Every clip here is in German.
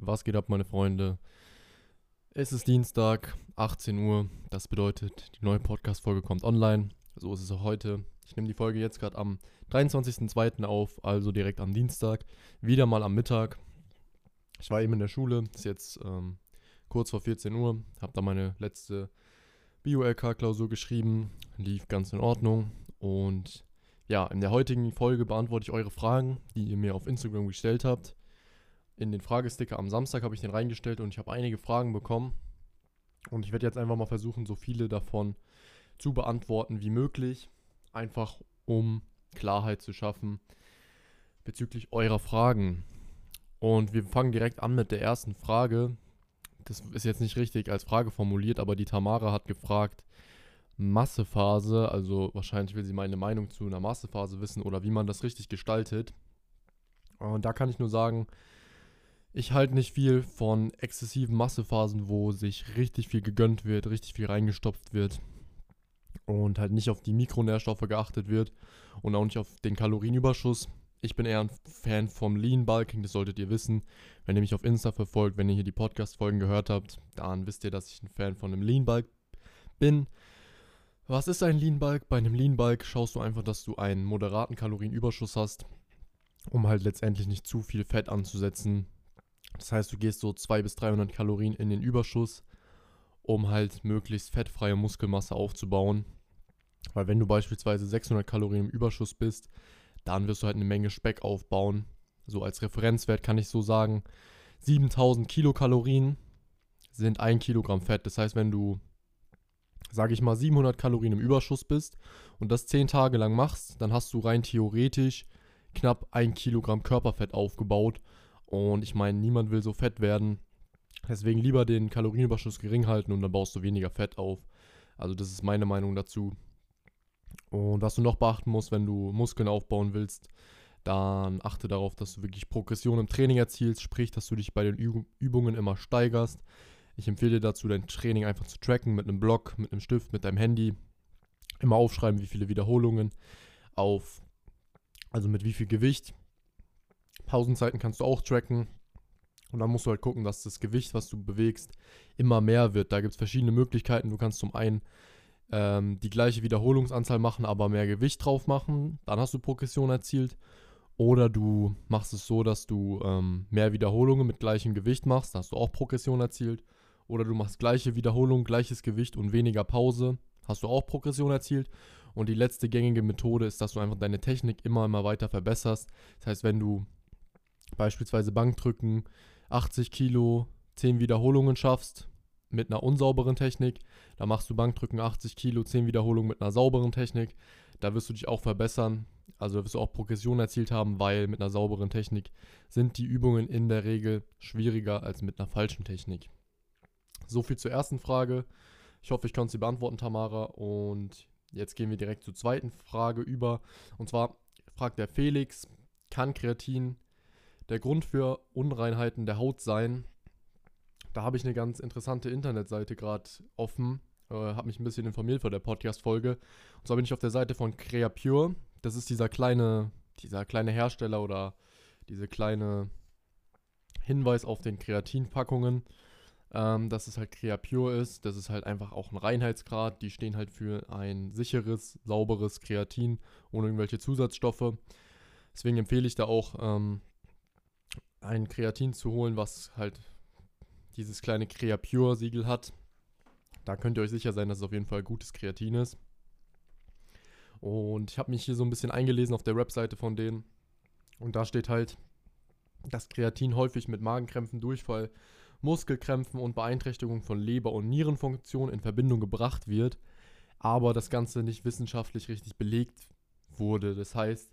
Was geht ab, meine Freunde? Es ist Dienstag, 18 Uhr. Das bedeutet, die neue Podcast-Folge kommt online. So ist es auch heute. Ich nehme die Folge jetzt gerade am 23.02. auf, also direkt am Dienstag. Wieder mal am Mittag. Ich war eben in der Schule, ist jetzt ähm, kurz vor 14 Uhr. Habe da meine letzte Bio-LK-Klausur geschrieben. Lief ganz in Ordnung. Und ja, in der heutigen Folge beantworte ich eure Fragen, die ihr mir auf Instagram gestellt habt in den Fragesticker am Samstag habe ich den reingestellt und ich habe einige Fragen bekommen. Und ich werde jetzt einfach mal versuchen, so viele davon zu beantworten wie möglich. Einfach um Klarheit zu schaffen bezüglich eurer Fragen. Und wir fangen direkt an mit der ersten Frage. Das ist jetzt nicht richtig als Frage formuliert, aber die Tamara hat gefragt, Massephase, also wahrscheinlich will sie meine Meinung zu einer Massephase wissen oder wie man das richtig gestaltet. Und da kann ich nur sagen, ich halte nicht viel von exzessiven Massephasen, wo sich richtig viel gegönnt wird, richtig viel reingestopft wird und halt nicht auf die Mikronährstoffe geachtet wird und auch nicht auf den Kalorienüberschuss. Ich bin eher ein Fan vom Lean Bulking, das solltet ihr wissen. Wenn ihr mich auf Insta verfolgt, wenn ihr hier die Podcast-Folgen gehört habt, dann wisst ihr, dass ich ein Fan von einem Lean Bulk bin. Was ist ein Lean Bulk? Bei einem Lean Bulk schaust du einfach, dass du einen moderaten Kalorienüberschuss hast, um halt letztendlich nicht zu viel Fett anzusetzen, das heißt, du gehst so 200 bis 300 Kalorien in den Überschuss, um halt möglichst fettfreie Muskelmasse aufzubauen. Weil wenn du beispielsweise 600 Kalorien im Überschuss bist, dann wirst du halt eine Menge Speck aufbauen. So als Referenzwert kann ich so sagen, 7000 Kilokalorien sind 1 Kilogramm Fett. Das heißt, wenn du, sage ich mal, 700 Kalorien im Überschuss bist und das 10 Tage lang machst, dann hast du rein theoretisch knapp 1 Kilogramm Körperfett aufgebaut und ich meine, niemand will so fett werden. Deswegen lieber den Kalorienüberschuss gering halten und dann baust du weniger Fett auf. Also das ist meine Meinung dazu. Und was du noch beachten musst, wenn du Muskeln aufbauen willst, dann achte darauf, dass du wirklich Progression im Training erzielst, sprich, dass du dich bei den Übungen immer steigerst. Ich empfehle dir dazu, dein Training einfach zu tracken mit einem Block, mit einem Stift, mit deinem Handy. Immer aufschreiben, wie viele Wiederholungen auf, also mit wie viel Gewicht Pausenzeiten kannst du auch tracken. Und dann musst du halt gucken, dass das Gewicht, was du bewegst, immer mehr wird. Da gibt es verschiedene Möglichkeiten. Du kannst zum einen ähm, die gleiche Wiederholungsanzahl machen, aber mehr Gewicht drauf machen. Dann hast du Progression erzielt. Oder du machst es so, dass du ähm, mehr Wiederholungen mit gleichem Gewicht machst. Da hast du auch Progression erzielt. Oder du machst gleiche Wiederholung, gleiches Gewicht und weniger Pause. Hast du auch Progression erzielt. Und die letzte gängige Methode ist, dass du einfach deine Technik immer, immer weiter verbesserst. Das heißt, wenn du beispielsweise Bankdrücken 80 Kilo 10 Wiederholungen schaffst mit einer unsauberen Technik, da machst du Bankdrücken 80 Kilo 10 Wiederholungen mit einer sauberen Technik, da wirst du dich auch verbessern, also wirst du auch Progression erzielt haben, weil mit einer sauberen Technik sind die Übungen in der Regel schwieriger als mit einer falschen Technik. So viel zur ersten Frage. Ich hoffe, ich konnte sie beantworten, Tamara. Und jetzt gehen wir direkt zur zweiten Frage über. Und zwar fragt der Felix, kann Kreatin der Grund für Unreinheiten der Haut sein. Da habe ich eine ganz interessante Internetseite gerade offen. Äh, habe mich ein bisschen informiert vor der Podcast-Folge. Und zwar bin ich auf der Seite von CreaPure. Das ist dieser kleine, dieser kleine Hersteller oder diese kleine Hinweis auf den Kreatinpackungen, ähm, dass es halt CreaPure ist. Das ist halt einfach auch ein Reinheitsgrad. Die stehen halt für ein sicheres, sauberes Kreatin ohne irgendwelche Zusatzstoffe. Deswegen empfehle ich da auch ähm, ein Kreatin zu holen, was halt dieses kleine Creapure-Siegel hat. Da könnt ihr euch sicher sein, dass es auf jeden Fall gutes Kreatin ist. Und ich habe mich hier so ein bisschen eingelesen auf der Webseite von denen. Und da steht halt, dass Kreatin häufig mit Magenkrämpfen, Durchfall, Muskelkrämpfen und Beeinträchtigung von Leber- und Nierenfunktion in Verbindung gebracht wird, aber das Ganze nicht wissenschaftlich richtig belegt wurde. Das heißt,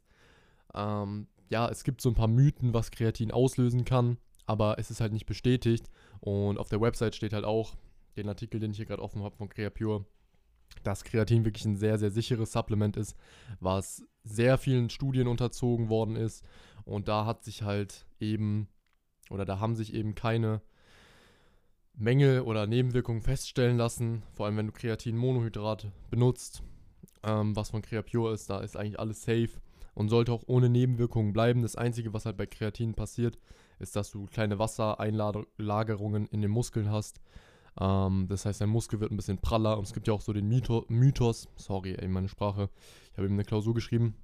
ähm, ja, es gibt so ein paar Mythen, was Kreatin auslösen kann, aber es ist halt nicht bestätigt. Und auf der Website steht halt auch, den Artikel, den ich hier gerade offen habe von Creapure, dass Kreatin wirklich ein sehr, sehr sicheres Supplement ist, was sehr vielen Studien unterzogen worden ist. Und da hat sich halt eben, oder da haben sich eben keine Mängel oder Nebenwirkungen feststellen lassen. Vor allem, wenn du Kreatin-Monohydrat benutzt, ähm, was von Creapure ist, da ist eigentlich alles safe und sollte auch ohne Nebenwirkungen bleiben. Das Einzige, was halt bei Kreatin passiert, ist, dass du kleine Wassereinlagerungen in den Muskeln hast. Ähm, das heißt, dein Muskel wird ein bisschen praller. Und es gibt ja auch so den Mythos, Mythos sorry, ey, meine Sprache. Ich habe eben eine Klausur geschrieben.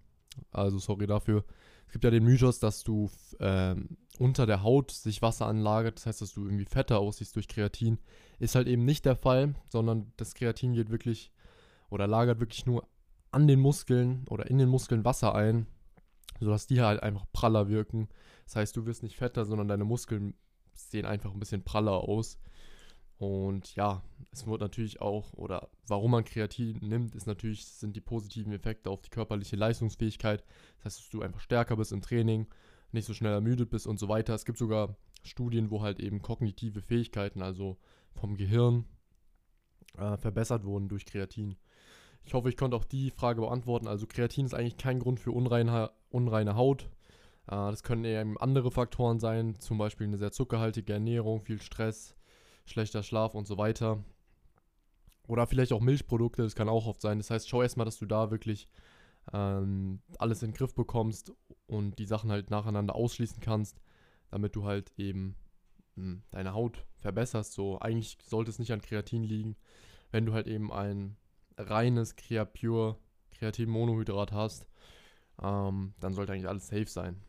Also sorry dafür. Es gibt ja den Mythos, dass du ähm, unter der Haut sich Wasser anlagert. Das heißt, dass du irgendwie fetter aussiehst durch Kreatin. Ist halt eben nicht der Fall, sondern das Kreatin geht wirklich oder lagert wirklich nur an den Muskeln oder in den Muskeln Wasser ein, sodass die halt einfach praller wirken. Das heißt, du wirst nicht fetter, sondern deine Muskeln sehen einfach ein bisschen praller aus. Und ja, es wird natürlich auch, oder warum man Kreatin nimmt, ist natürlich, sind die positiven Effekte auf die körperliche Leistungsfähigkeit. Das heißt, dass du einfach stärker bist im Training, nicht so schnell ermüdet bist und so weiter. Es gibt sogar Studien, wo halt eben kognitive Fähigkeiten, also vom Gehirn, äh, verbessert wurden durch Kreatin. Ich hoffe, ich konnte auch die Frage beantworten. Also Kreatin ist eigentlich kein Grund für unreine, unreine Haut. Äh, das können eher andere Faktoren sein, zum Beispiel eine sehr zuckerhaltige Ernährung, viel Stress, schlechter Schlaf und so weiter. Oder vielleicht auch Milchprodukte, das kann auch oft sein. Das heißt, schau erstmal, dass du da wirklich ähm, alles in den Griff bekommst und die Sachen halt nacheinander ausschließen kannst, damit du halt eben mh, hm, deine Haut verbesserst. So, eigentlich sollte es nicht an Kreatin liegen, wenn du halt eben ein reines Creapure Kreatin-Monohydrat hast, ähm, dann sollte eigentlich alles safe sein.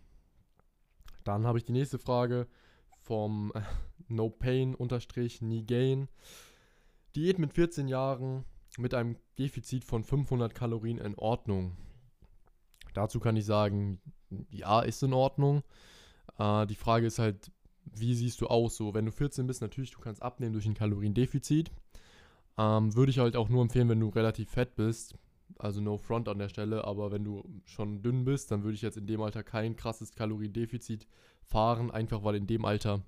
Dann habe ich die nächste Frage vom äh, No Pain unterstrich Nie Gain. Diät mit 14 Jahren mit einem Defizit von 500 Kalorien in Ordnung. Dazu kann ich sagen, ja, ist in Ordnung. Äh, die Frage ist halt, wie siehst du aus? So, wenn du 14 bist, natürlich, du kannst abnehmen durch ein Kaloriendefizit. Ähm, Würde ich halt auch nur empfehlen, wenn du relativ fett bist. Also no front an der Stelle, aber wenn du schon dünn bist, dann würde ich jetzt in dem Alter kein krasses Kaloriendefizit fahren, einfach weil in dem Alter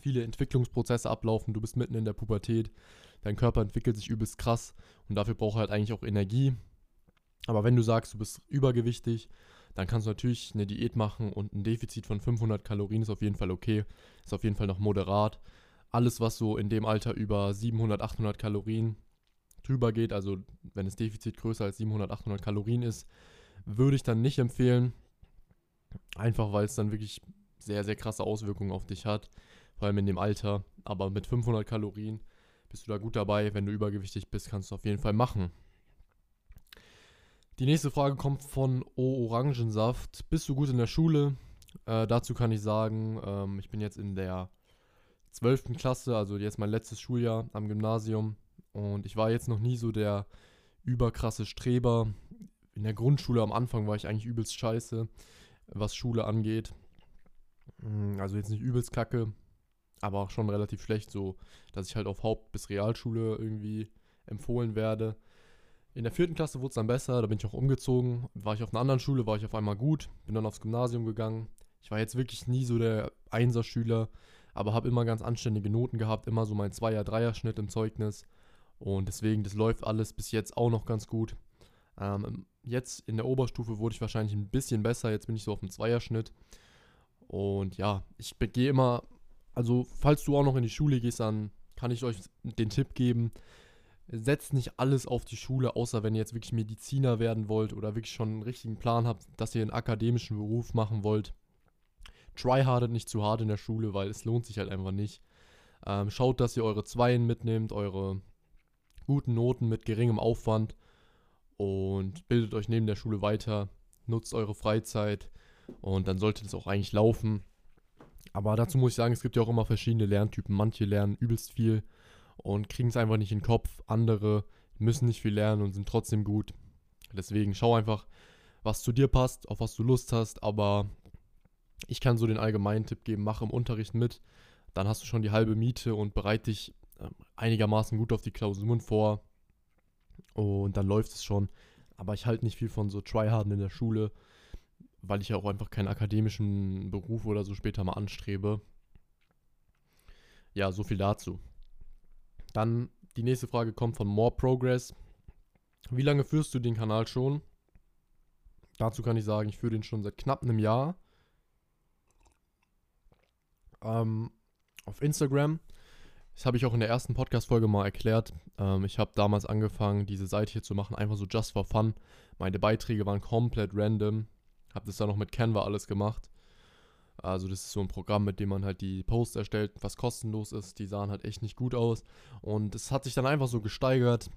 viele Entwicklungsprozesse ablaufen. Du bist mitten in der Pubertät, dein Körper entwickelt sich übelst krass und dafür braucht er halt eigentlich auch Energie. Aber wenn du sagst, du bist übergewichtig, dann kannst du natürlich eine Diät machen und ein Defizit von 500 Kalorien ist auf jeden Fall okay, ist auf jeden Fall noch moderat alles, was so in dem Alter über 700, 800 Kalorien drüber geht, also wenn das Defizit größer als 700, 800 Kalorien ist, würde ich dann nicht empfehlen. Einfach weil es dann wirklich sehr, sehr krasse Auswirkungen auf dich hat, vor allem in dem Alter. Aber mit 500 Kalorien bist du da gut dabei. Wenn du übergewichtig bist, kannst du auf jeden Fall machen. Die nächste Frage kommt von O Orangensaft. Bist du gut in der Schule? Äh, dazu kann ich sagen, ähm, ich bin jetzt in der 12. Klasse, also jetzt mein letztes Schuljahr am Gymnasium. Und ich war jetzt noch nie so der überkrasse Streber. In der Grundschule am Anfang war ich eigentlich übelst scheiße, was Schule angeht. Mm, also jetzt nicht übelst kacke, aber auch schon relativ schlecht, so dass ich halt auf Haupt- bis Realschule irgendwie empfohlen werde. In der vierten Klasse wurde es dann besser, da bin ich auch umgezogen. War ich auf einer anderen Schule, war ich auf einmal gut, bin dann aufs Gymnasium gegangen. Ich war jetzt wirklich nie so der Einserschüler, aber habe immer ganz anständige Noten gehabt, immer so mein Zweier-, Dreier-Schnitt im Zeugnis. Und deswegen, das läuft alles bis jetzt auch noch ganz gut. Ähm, jetzt in der Oberstufe wurde ich wahrscheinlich ein bisschen besser. Jetzt bin ich so auf dem Zweierschnitt. Und ja, ich gehe immer, also falls du auch noch in die Schule gehst, dann kann ich euch den Tipp geben, setzt nicht alles auf die Schule, außer wenn ihr jetzt wirklich Mediziner werden wollt oder wirklich schon einen richtigen Plan habt, dass ihr einen akademischen Beruf machen wollt tryhardet nicht zu hart in der Schule, weil es lohnt sich halt einfach nicht. Ähm, schaut, dass ihr eure Zweien mitnehmt, eure guten Noten mit geringem Aufwand und bildet euch neben der Schule weiter, nutzt eure Freizeit und dann sollte das auch eigentlich laufen. Aber dazu muss ich sagen, es gibt ja auch immer verschiedene Lerntypen. Manche lernen übelst viel und kriegen es einfach nicht in den Kopf. Andere müssen nicht viel lernen und sind trotzdem gut. Deswegen schau einfach, was zu dir passt, auf was du Lust hast, aber ich kann so den allgemeinen Tipp geben, mach im Unterricht mit, dann hast du schon die halbe Miete und bereite dich äh, einigermaßen gut auf die Klausuren vor und dann läuft es schon. Aber ich halte nicht viel von so Tryharden in der Schule, weil ich ja auch einfach keinen akademischen Beruf oder so später mal anstrebe. Ja, so viel dazu. Dann die nächste Frage kommt von More Progress. Wie lange führst du den Kanal schon? Dazu kann ich sagen, ich führe den schon seit knapp einem Jahr ähm, auf Instagram. Das habe ich auch in der ersten Podcast-Folge mal erklärt. Ähm, ich habe damals angefangen, diese Seite hier zu machen, einfach so just for fun. Meine Beiträge waren komplett random. Habe das dann noch mit Canva alles gemacht. Also das ist so ein Programm, mit dem man halt die Posts erstellt, was kostenlos ist. Die sahen halt echt nicht gut aus. Und es hat sich dann einfach so gesteigert.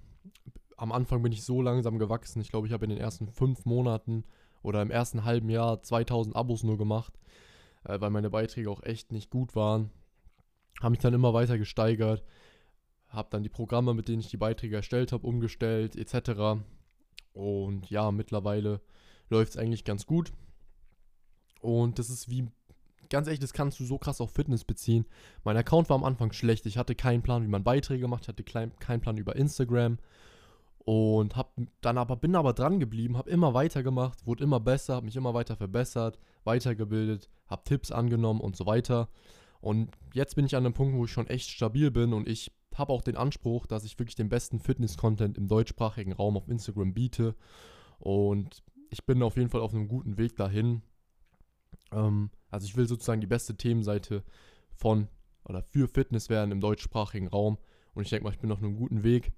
Am Anfang bin ich so langsam gewachsen. Ich glaube, ich habe in den ersten fünf Monaten oder im ersten halben Jahr 2000 Abos nur gemacht, äh, weil meine Beiträge auch echt nicht gut waren. Habe mich dann immer weiter gesteigert. Habe dann die Programme, mit denen ich die Beiträge erstellt habe, umgestellt etc. Und ja, mittlerweile läuft es eigentlich ganz gut. Und das ist wie ganz ehrlich, das kannst du so krass auf Fitness beziehen. Mein Account war am Anfang schlecht. Ich hatte keinen Plan, wie man Beiträge macht. Ich hatte klein, keinen Plan über Instagram. Und hab dann aber, bin aber dran geblieben, habe immer weitergemacht, wurde immer besser, habe mich immer weiter verbessert, weitergebildet, habe Tipps angenommen und so weiter. Und jetzt bin ich an einem Punkt, wo ich schon echt stabil bin und ich habe auch den Anspruch, dass ich wirklich den besten Fitness-Content im deutschsprachigen Raum auf Instagram biete. Und ich bin auf jeden Fall auf einem guten Weg dahin. Ähm, also ich will sozusagen die beste Themenseite von oder für Fitness werden im deutschsprachigen Raum. Und ich denke mal, ich bin auf einem guten Weg.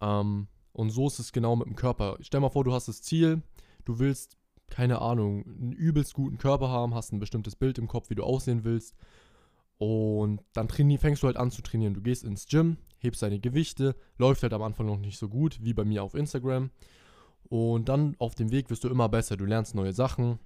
Ähm, und so ist es genau mit dem Körper. Stell mal vor, du hast das Ziel, du willst, keine Ahnung, einen übelst guten Körper haben, hast ein bestimmtes Bild im Kopf, wie du aussehen willst. Und dann fängst du halt an zu trainieren. Du gehst ins Gym, hebst deine Gewichte, läuft halt am Anfang noch nicht so gut, wie bei mir auf Instagram. Und dann auf dem Weg wirst du immer besser. Du lernst neue Sachen,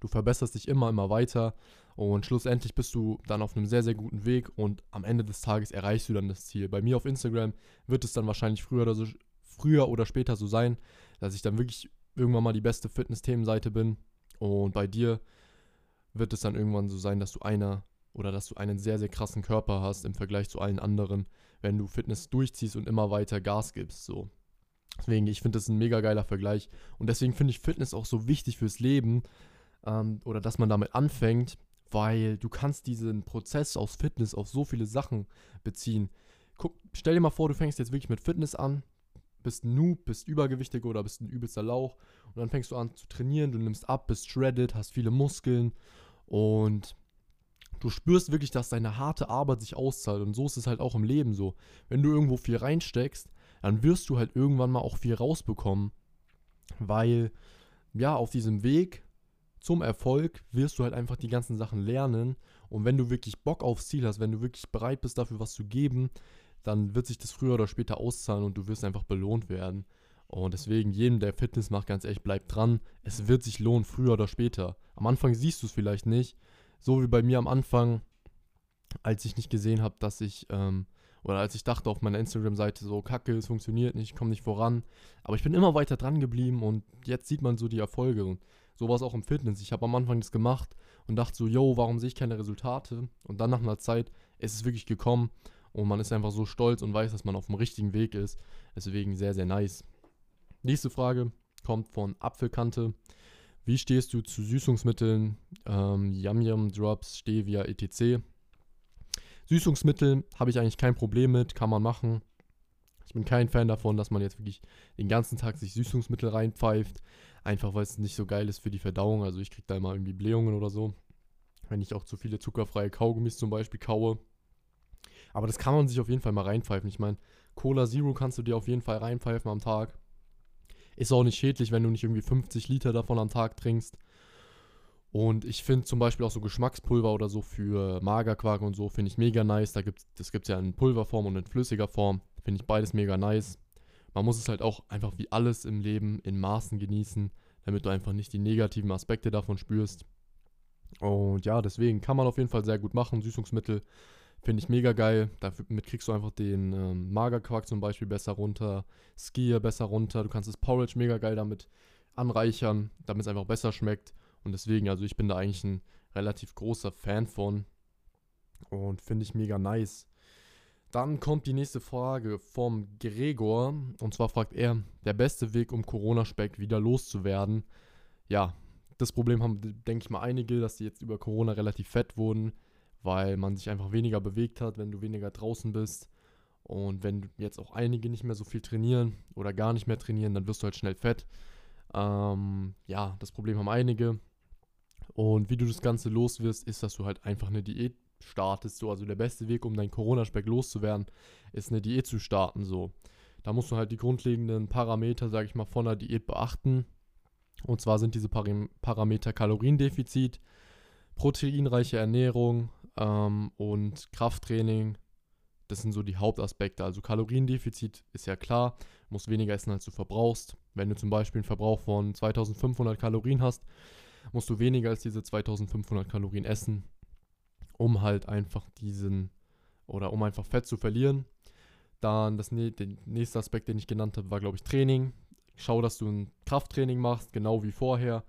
Du verbesserst dich immer, immer weiter und schlussendlich bist du dann auf einem sehr, sehr guten Weg und am Ende des Tages erreichst du dann das Ziel. Bei mir auf Instagram wird es dann wahrscheinlich früher oder, so, früher oder später so sein, dass ich dann wirklich irgendwann mal die beste Fitness-Themenseite bin und bei dir wird es dann irgendwann so sein, dass du einer oder dass du einen sehr, sehr krassen Körper hast im Vergleich zu allen anderen, wenn du Fitness durchziehst und immer weiter Gas gibst. So. Deswegen, ich finde das ein mega geiler Vergleich. Und deswegen finde ich Fitness auch so wichtig fürs Leben, ähm, oder dass man damit anfängt, weil du kannst diesen Prozess aus Fitness auf so viele Sachen beziehen. Guck, stell dir mal vor, du fängst jetzt wirklich mit Fitness an, bist ein Noob, bist übergewichtig oder bist ein übelster Lauch und dann fängst du an zu trainieren, du nimmst ab, bist shredded, hast viele Muskeln und du spürst wirklich, dass deine harte Arbeit sich auszahlt und so ist es halt auch im Leben so. Wenn du irgendwo viel reinsteckst, dann wirst du halt irgendwann mal auch viel rausbekommen, weil ja, auf diesem Weg zum Erfolg wirst du halt einfach die ganzen Sachen lernen. Und wenn du wirklich Bock aufs Ziel hast, wenn du wirklich bereit bist, dafür was zu geben, dann wird sich das früher oder später auszahlen und du wirst einfach belohnt werden. Und deswegen, jedem, der Fitness macht, ganz ehrlich, bleib dran. Es wird sich lohnen, früher oder später. Am Anfang siehst du es vielleicht nicht. So wie bei mir am Anfang, als ich nicht gesehen habe, dass ich, ähm, oder als ich dachte auf meiner Instagram-Seite so, kacke, es funktioniert nicht, ich komme nicht voran. Aber ich bin immer weiter dran geblieben und jetzt sieht man so die Erfolge. Und so war es auch im Fitness. Ich habe am Anfang das gemacht und dachte so, yo, warum sehe ich keine Resultate? Und dann nach einer Zeit ist es wirklich gekommen und man ist einfach so stolz und weiß, dass man auf dem richtigen Weg ist. Deswegen sehr, sehr nice. Nächste Frage kommt von Apfelkante. Wie stehst du zu Süßungsmitteln, ähm, Yum Yum Drops, Stevia, etc.? Süßungsmittel habe ich eigentlich kein Problem mit, kann man machen. Ich bin kein Fan davon, dass man jetzt wirklich den ganzen Tag sich Süßungsmittel reinpfeift. Einfach weil es nicht so geil ist für die Verdauung. Also ich kriege da immer irgendwie Blähungen oder so. Wenn ich auch zu viele zuckerfreie Kaugummis zum Beispiel kaue. Aber das kann man sich auf jeden Fall mal reinpfeifen. Ich meine, Cola Zero kannst du dir auf jeden Fall reinpfeifen am Tag. Ist auch nicht schädlich, wenn du nicht irgendwie 50 Liter davon am Tag trinkst. Und ich finde zum Beispiel auch so Geschmackspulver oder so für Magerquark und so, finde ich mega nice. Da gibt's, das gibt es ja in Pulverform und in flüssiger Form. Finde ich beides mega nice man muss es halt auch einfach wie alles im Leben in Maßen genießen, damit du einfach nicht die negativen Aspekte davon spürst. Und ja, deswegen kann man auf jeden Fall sehr gut machen. Süßungsmittel finde ich mega geil. Damit kriegst du einfach den ähm, Magerquark zum Beispiel besser runter, Skier besser runter. Du kannst das Porridge mega geil damit anreichern, damit es einfach besser schmeckt. Und deswegen, also ich bin da eigentlich ein relativ großer Fan von. Und finde ich mega nice. Dann kommt die nächste Frage vom Gregor. Und zwar fragt er, der beste Weg, um Corona-Speck wieder loszuwerden. Ja, das Problem haben, denke ich mal, einige, dass die jetzt über Corona relativ fett wurden, weil man sich einfach weniger bewegt hat, wenn du weniger draußen bist. Und wenn jetzt auch einige nicht mehr so viel trainieren oder gar nicht mehr trainieren, dann wirst du halt schnell fett. Ähm, ja, das Problem haben einige. Und wie du das Ganze los wirst, ist, dass du halt einfach eine Diät startest. So. Also der beste Weg, um deinen Corona-Speck loszuwerden, ist eine Diät zu starten. So. Da musst du halt die grundlegenden Parameter, sage ich mal, von der Diät beachten. Und zwar sind diese Parameter Kaloriendefizit, proteinreiche Ernährung ähm, und Krafttraining, das sind so die Hauptaspekte. Also Kaloriendefizit ist ja klar, musst weniger essen, als du verbrauchst. Wenn du zum Beispiel einen Verbrauch von 2500 Kalorien hast, musst du weniger als diese 2500 Kalorien essen, um halt einfach diesen oder um einfach Fett zu verlieren. Dann das, der nächste Aspekt, den ich genannt habe, war, glaube ich, Training. Schau, dass du ein Krafttraining machst, genau wie vorher.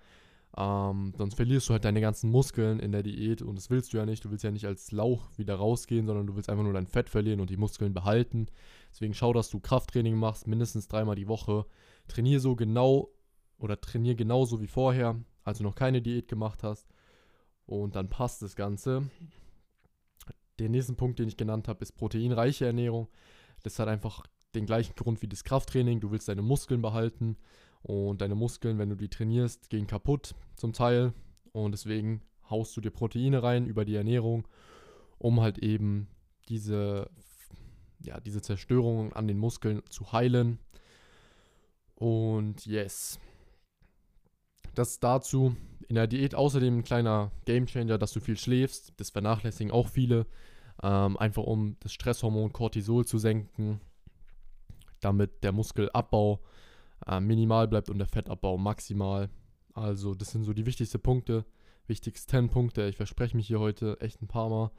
Ähm, sonst verlierst du halt deine ganzen Muskeln in der Diät und das willst du ja nicht. Du willst ja nicht als Lauch wieder rausgehen, sondern du willst einfach nur dein Fett verlieren und die Muskeln behalten. Deswegen schau, dass du Krafttraining machst, mindestens dreimal die Woche. Trainier so genau oder trainier genauso wie vorher, also noch keine Diät gemacht hast. Und dann passt das Ganze. Der nächste Punkt, den ich genannt habe, ist proteinreiche Ernährung. Das hat einfach den gleichen Grund wie das Krafttraining. Du willst deine Muskeln behalten und deine Muskeln, wenn du die trainierst, gehen kaputt zum Teil. Und deswegen haust du dir Proteine rein über die Ernährung, um halt eben diese, ja, diese Zerstörung an den Muskeln zu heilen. Und yes. Das dazu. In der Diät außerdem ein kleiner Gamechanger, dass du viel schläfst. Das vernachlässigen auch viele. Ähm, einfach um das Stresshormon Cortisol zu senken, damit der Muskelabbau äh, minimal bleibt und der Fettabbau maximal. Also das sind so die wichtigsten Punkte, wichtigsten Punkte. Ich verspreche mich hier heute echt ein paar Mal.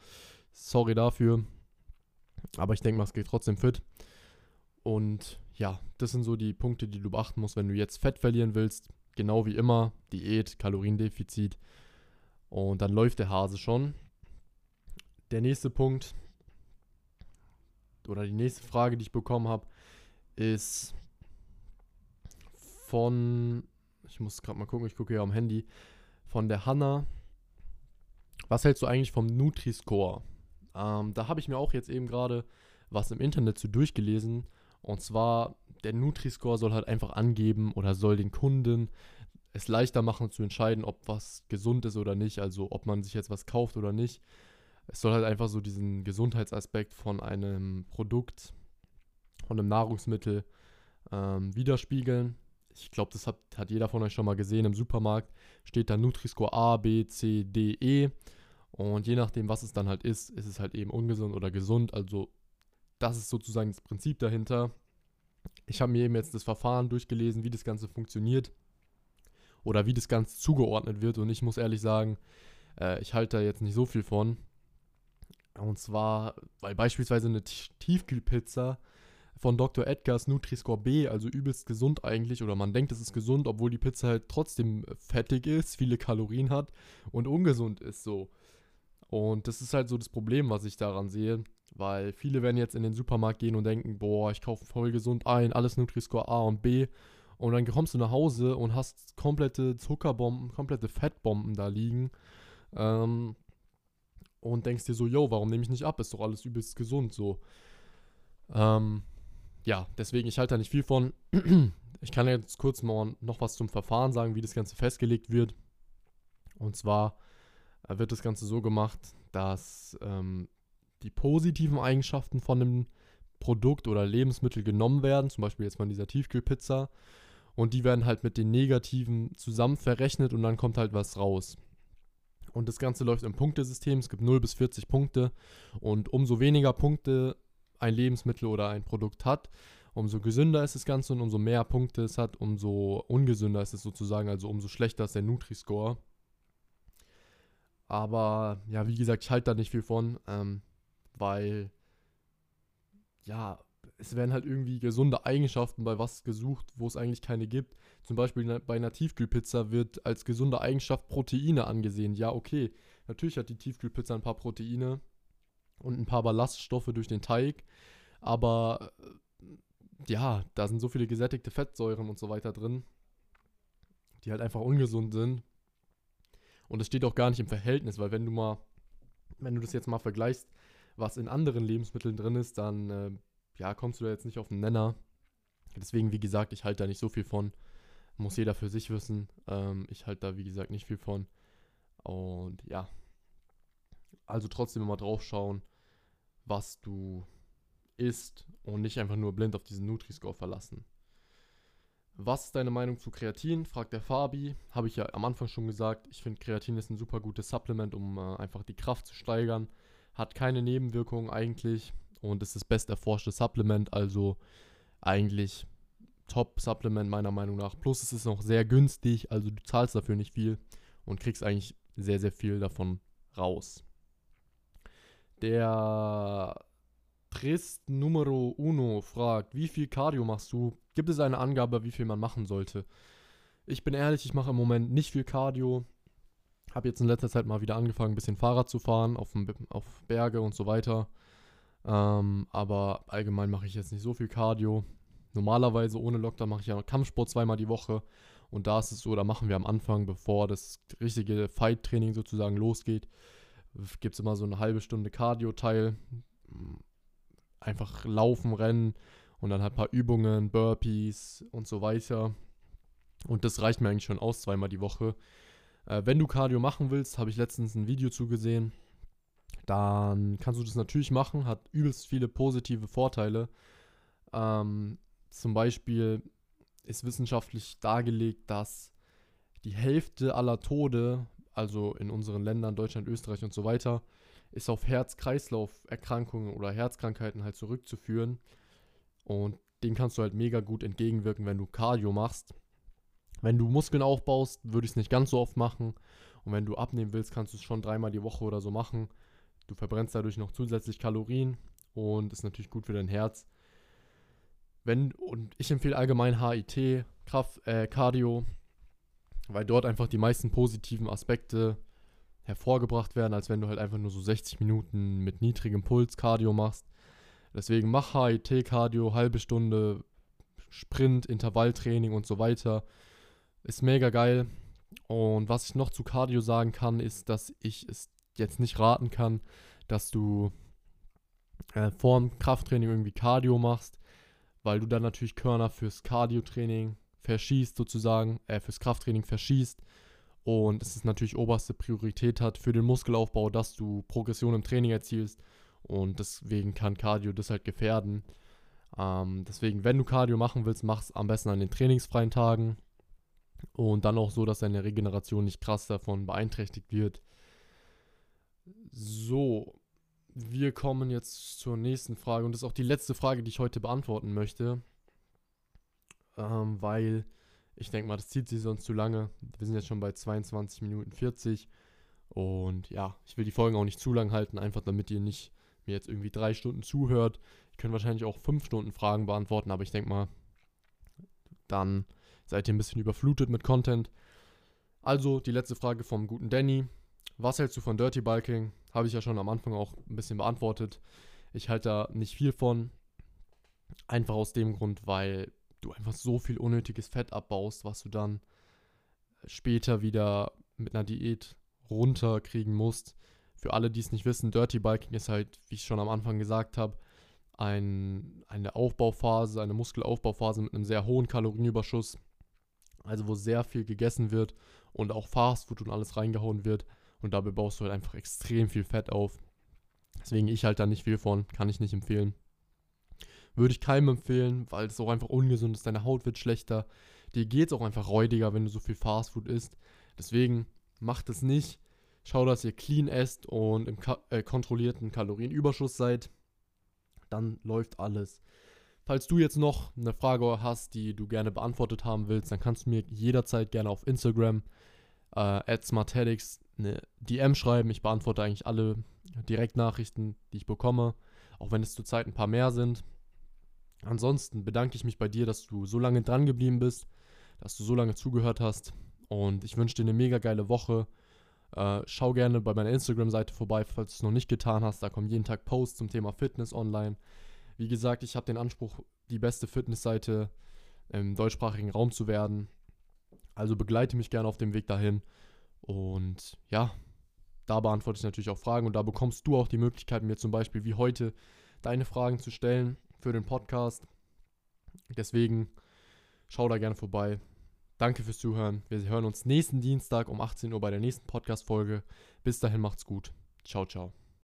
Sorry dafür. Aber ich denke mal, es geht trotzdem fit. Und ja, das sind so die Punkte, die du beachten musst, wenn du jetzt Fett verlieren willst. Genau wie immer, Diät, Kaloriendefizit. Und dann läuft der Hase schon. Der nächste Punkt oder die nächste Frage, die ich bekommen habe, ist, von, ich muss gerade mal gucken, ich gucke hier am Handy, von der Hanna. Was hältst du eigentlich vom Nutri-Score? Ähm, da habe ich mir auch jetzt eben gerade was im Internet zu durchgelesen. Und zwar, der Nutri-Score soll halt einfach angeben oder soll den Kunden es leichter machen zu entscheiden, ob was gesund ist oder nicht. Also ob man sich jetzt was kauft oder nicht. Es soll halt einfach so diesen Gesundheitsaspekt von einem Produkt, von einem Nahrungsmittel ähm, widerspiegeln ich glaube, das hat, hat jeder von euch schon mal gesehen im Supermarkt, steht da Nutri-Score A, B, C, D, E. Und je nachdem, was es dann halt ist, ist es halt eben ungesund oder gesund. Also das ist sozusagen das Prinzip dahinter. Ich habe mir eben jetzt das Verfahren durchgelesen, wie das Ganze funktioniert oder wie das Ganze zugeordnet wird. Und ich muss ehrlich sagen, äh, ich halte da jetzt nicht so viel von. Und zwar, weil beispielsweise eine Tiefkühlpizza von Dr. Edgars Nutri-Score B, also übelst gesund eigentlich, oder man denkt, es ist gesund, obwohl die Pizza halt trotzdem fettig ist, viele Kalorien hat und ungesund ist so. Und das ist halt so das Problem, was ich daran sehe, weil viele werden jetzt in den Supermarkt gehen und denken, boah, ich kaufe voll gesund ein, alles Nutri-Score A und B. Und dann kommst du nach Hause und hast komplette Zuckerbomben, komplette Fettbomben da liegen. Ähm, und denkst dir so, yo, warum nehme ich nicht ab? Ist doch alles übelst gesund so. Ähm, ja, deswegen, ich halte da nicht viel von. Ich kann jetzt kurz mal noch was zum Verfahren sagen, wie das Ganze festgelegt wird. Und zwar äh, wird das Ganze so gemacht, dass ähm, die positiven Eigenschaften von einem Produkt oder Lebensmittel genommen werden, zum Beispiel jetzt mal dieser Tiefkühlpizza, und die werden halt mit den negativen zusammen verrechnet und dann kommt halt was raus. Und das Ganze läuft im Punktesystem, es gibt 0 bis 40 Punkte und umso weniger Punkte ein Lebensmittel oder ein Produkt hat, umso gesünder ist das Ganze und umso mehr Punkte es hat, umso ungesünder ist es sozusagen, also umso schlechter ist der Nutri-Score. Aber ja, wie gesagt, ich halte da nicht viel von, ähm, weil ja, es werden halt irgendwie gesunde Eigenschaften bei was gesucht, wo es eigentlich keine gibt. Zum Beispiel bei einer Tiefkühlpizza wird als gesunde Eigenschaft Proteine angesehen. Ja, okay, natürlich hat die Tiefkühlpizza ein paar Proteine, und ein paar Ballaststoffe durch den Teig. Aber äh, ja, da sind so viele gesättigte Fettsäuren und so weiter drin, die halt einfach ungesund sind. Und es steht auch gar nicht im Verhältnis, weil wenn du mal, wenn du das jetzt mal vergleichst, was in anderen Lebensmitteln drin ist, dann äh, ja, kommst du da jetzt nicht auf den Nenner. Deswegen, wie gesagt, ich halte da nicht so viel von. Muss jeder für sich wissen. Ähm, ich halte da, wie gesagt, nicht viel von. Und ja. Also trotzdem immer drauf schauen, was du isst und nicht einfach nur blind auf diesen Nutri-Score verlassen. Was ist deine Meinung zu Kreatin? fragt der Fabi. Habe ich ja am Anfang schon gesagt. Ich finde Kreatin ist ein super gutes Supplement, um äh, einfach die Kraft zu steigern. Hat keine Nebenwirkungen eigentlich und ist das best erforschte Supplement, also eigentlich Top-Supplement meiner Meinung nach. Plus es ist noch sehr günstig, also du zahlst dafür nicht viel und kriegst eigentlich sehr, sehr viel davon raus. Der Trist Numero Uno fragt, wie viel Cardio machst du? Gibt es eine Angabe, wie viel man machen sollte? Ich bin ehrlich, ich mache im Moment nicht viel Cardio. Habe jetzt in letzter Zeit mal wieder angefangen, ein bisschen Fahrrad zu fahren, auf, auf Berge und so weiter. Ähm, aber allgemein mache ich jetzt nicht so viel Cardio. Normalerweise ohne Lockdown mache ich ja Kampfsport zweimal die Woche. Und da ist es so, da machen wir am Anfang, bevor das richtige Fight-Training sozusagen losgeht, gibt es immer so eine halbe Stunde Cardio-Teil. Einfach laufen, rennen und dann halt ein paar Übungen, Burpees und so weiter. Und das reicht mir eigentlich schon aus, zweimal die Woche. Äh, wenn du Cardio machen willst, habe ich letztens ein Video zugesehen. Dann kannst du das natürlich machen, hat übelst viele positive Vorteile. Ähm, zum Beispiel ist wissenschaftlich dargelegt, dass die Hälfte aller Tode, also in unseren Ländern, Deutschland, Österreich und so weiter, ist auf Herz-Kreislauf-Erkrankungen oder Herzkrankheiten halt zurückzuführen. Und dem kannst du halt mega gut entgegenwirken, wenn du Cardio machst. Wenn du Muskeln aufbaust, würde ich es nicht ganz so oft machen. Und wenn du abnehmen willst, kannst du es schon dreimal die Woche oder so machen. Du verbrennst dadurch noch zusätzlich Kalorien und ist natürlich gut für dein Herz. Wenn, und ich empfehle allgemein HIT, Kraft, äh, Cardio, weil dort einfach die meisten positiven Aspekte hervorgebracht werden, als wenn du halt einfach nur so 60 Minuten mit niedrigem Puls Cardio machst. Deswegen mach HIT Cardio, halbe Stunde Sprint, Intervalltraining und so weiter. Ist mega geil. Und was ich noch zu Cardio sagen kann, ist, dass ich es jetzt nicht raten kann, dass du äh, vor dem Krafttraining irgendwie Cardio machst, weil du dann natürlich Körner fürs Cardio-Training verschießt sozusagen, äh, fürs Krafttraining verschießt. Und es ist natürlich oberste Priorität hat für den Muskelaufbau, dass du Progression im Training erzielst. Und deswegen kann Cardio das halt gefährden. Ähm, deswegen, wenn du Cardio machen willst, mach es am besten an den trainingsfreien Tagen. Und dann auch so, dass deine Regeneration nicht krass davon beeinträchtigt wird. So, wir kommen jetzt zur nächsten Frage. Und das ist auch die letzte Frage, die ich heute beantworten möchte, ähm, weil ich denke mal, das zieht sich sonst zu lange. Wir sind jetzt schon bei 22 Minuten 40 und ja, ich will die Folgen auch nicht zu lang halten, einfach damit ihr nicht mir jetzt irgendwie drei Stunden zuhört. Ihr könnt wahrscheinlich auch fünf Stunden Fragen beantworten, aber ich denke mal, dann seid ihr ein bisschen überflutet mit Content. Also die letzte Frage vom guten Danny. Was hältst du von Dirty Bulking? Habe ich ja schon am Anfang auch ein bisschen beantwortet. Ich halte da nicht viel von. Einfach aus dem Grund, weil du einfach so viel unnötiges Fett abbaust, was du dann später wieder mit einer Diät runterkriegen musst. Für alle, die es nicht wissen, Dirty Bulking ist halt, wie ich schon am Anfang gesagt habe, ein, eine Aufbauphase, eine Muskelaufbauphase mit einem sehr hohen Kalorienüberschuss. Also wo sehr viel gegessen wird und auch Fastfood und alles reingehauen wird. Und dabei baust du halt einfach extrem viel Fett auf. Deswegen ich halt da nicht viel von, kann ich nicht empfehlen. Würde ich keinem empfehlen, weil es auch einfach ungesund ist. Deine Haut wird schlechter. Dir geht es auch einfach räudiger, wenn du so viel Fastfood isst. Deswegen macht es nicht. Schau, dass ihr clean esst und im ka äh, kontrollierten Kalorienüberschuss seid. Dann läuft alles. Falls du jetzt noch eine Frage hast, die du gerne beantwortet haben willst, dann kannst du mir jederzeit gerne auf Instagram äh, smartetics eine DM schreiben. Ich beantworte eigentlich alle Direktnachrichten, die ich bekomme, auch wenn es zurzeit ein paar mehr sind. Ansonsten bedanke ich mich bei dir, dass du so lange dran geblieben bist, dass du so lange zugehört hast und ich wünsche dir eine mega geile Woche. Äh, schau gerne bei meiner Instagram-Seite vorbei, falls du es noch nicht getan hast. Da kommen jeden Tag Posts zum Thema Fitness online. Wie gesagt, ich habe den Anspruch, die beste Fitnessseite im deutschsprachigen Raum zu werden. Also begleite mich gerne auf dem Weg dahin. Und ja, da beantworte ich natürlich auch Fragen und da bekommst du auch die Möglichkeit, mir zum Beispiel wie heute deine Fragen zu stellen für den Podcast. Deswegen schau da gerne vorbei. Danke fürs Zuhören. Wir hören uns nächsten Dienstag um 18 Uhr bei der nächsten Podcast-Folge. Bis dahin macht's gut. Ciao, ciao.